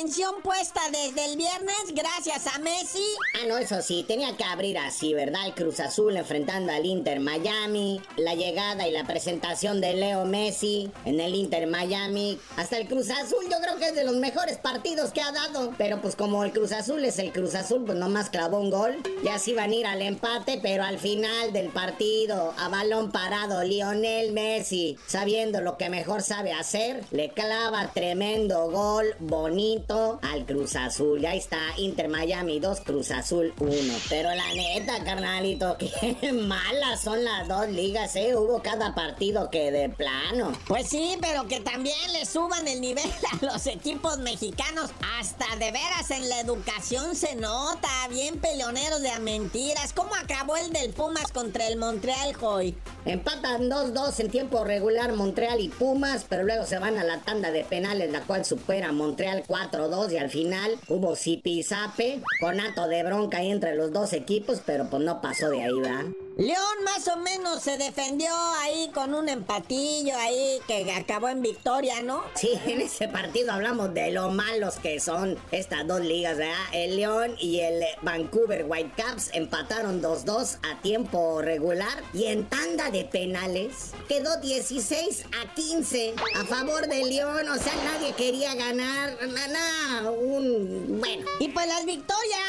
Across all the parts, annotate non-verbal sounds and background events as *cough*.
atención puesta desde el viernes gracias a Messi. Ah, no, eso sí, tenía que abrir así, ¿verdad? El Cruz Azul enfrentando al Inter Miami, la llegada y la presentación de Leo Messi en el Inter Miami. Hasta el Cruz Azul yo creo que es de los mejores partidos que ha dado. Pero pues como el Cruz Azul es el Cruz Azul, pues nomás clavó un gol. Ya se iban a ir al empate, pero al final del partido, a balón parado, Lionel Messi, sabiendo lo que mejor sabe hacer, le clava tremendo gol bonito al Cruz Azul. Ya está Inter Miami 2, Cruz Azul 1. Pero la neta, carnalito, *laughs* qué malas son las dos ligas, ¿eh? Hubo cada partido que de plano. Pues sí, pero que también le suban el nivel *laughs* a los equipos mexicanos. Hasta de veras en la educación se nota. Bien peleoneros de mentiras. ¿Cómo acabó el del Pumas contra el Montreal, hoy? Empatan 2-2 en tiempo regular Montreal y Pumas, pero luego se van a la tanda de penales, la cual supera Montreal 4-2 y al final hubo zipizape, conato de bronca entre los dos equipos, pero pues no pasó de ahí, ¿verdad? León más o menos se defendió ahí con un empatillo ahí que acabó en victoria, ¿no? *laughs* Sí, en ese partido hablamos de lo malos que son estas dos ligas, ¿verdad? El León y el Vancouver Whitecaps empataron 2-2 a tiempo regular y en tanda de penales quedó 16 a 15 a favor de León, o sea, nadie quería ganar, nada, un... bueno. Y pues las victorias,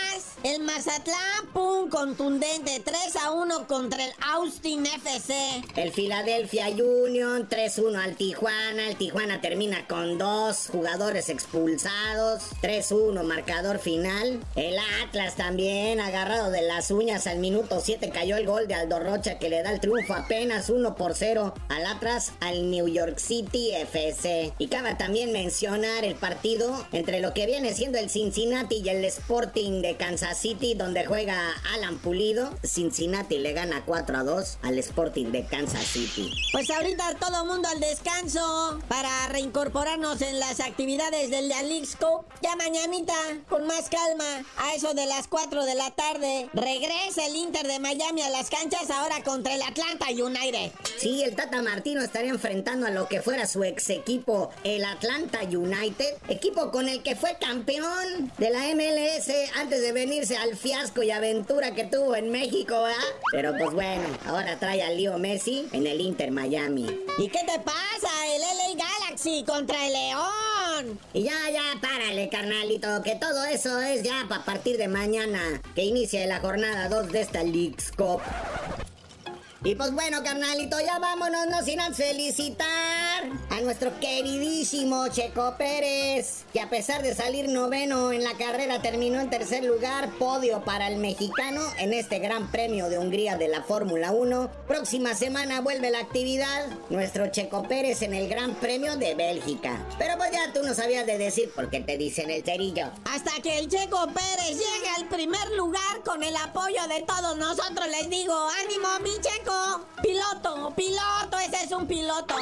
el Mazatlán, pum, contundente, 3 a 1 con contra el Austin FC. El Philadelphia Union 3-1 al Tijuana. El Tijuana termina con dos jugadores expulsados. 3-1 marcador final. El Atlas también agarrado de las uñas al minuto 7 cayó el gol de Aldo Rocha que le da el triunfo apenas 1 por 0 al Atlas al New York City FC. Y cabe también mencionar el partido entre lo que viene siendo el Cincinnati y el Sporting de Kansas City donde juega Alan Pulido. Cincinnati le gana 4 a 2 al Sporting de Kansas City. Pues ahorita todo mundo al descanso para reincorporarnos en las actividades del League's Cup. Ya mañanita, con más calma, a eso de las 4 de la tarde, regresa el Inter de Miami a las canchas ahora contra el Atlanta United. Sí, el Tata Martino estaría enfrentando a lo que fuera su ex equipo, el Atlanta United, equipo con el que fue campeón de la MLS antes de al fiasco y aventura que tuvo en México, ¿verdad? Pero pues bueno, ahora trae al Leo Messi en el Inter Miami. ¿Y qué te pasa? El LA Galaxy contra el León. Y ya, ya, párale, carnalito, que todo eso es ya para partir de mañana, que inicie la jornada 2 de esta League's Cup. Y pues bueno, carnalito, ya vámonos, no sin felicitar a nuestro queridísimo Checo Pérez, que a pesar de salir noveno en la carrera terminó en tercer lugar, podio para el mexicano en este Gran Premio de Hungría de la Fórmula 1. Próxima semana vuelve la actividad, nuestro Checo Pérez en el Gran Premio de Bélgica. Pero pues ya tú no sabías de decir por qué te dicen el cerillo. Hasta que el Checo Pérez llegue al primer lugar con el apoyo de todos nosotros, les digo, ánimo mi Checo. Piloto, piloto, ese es un piloto.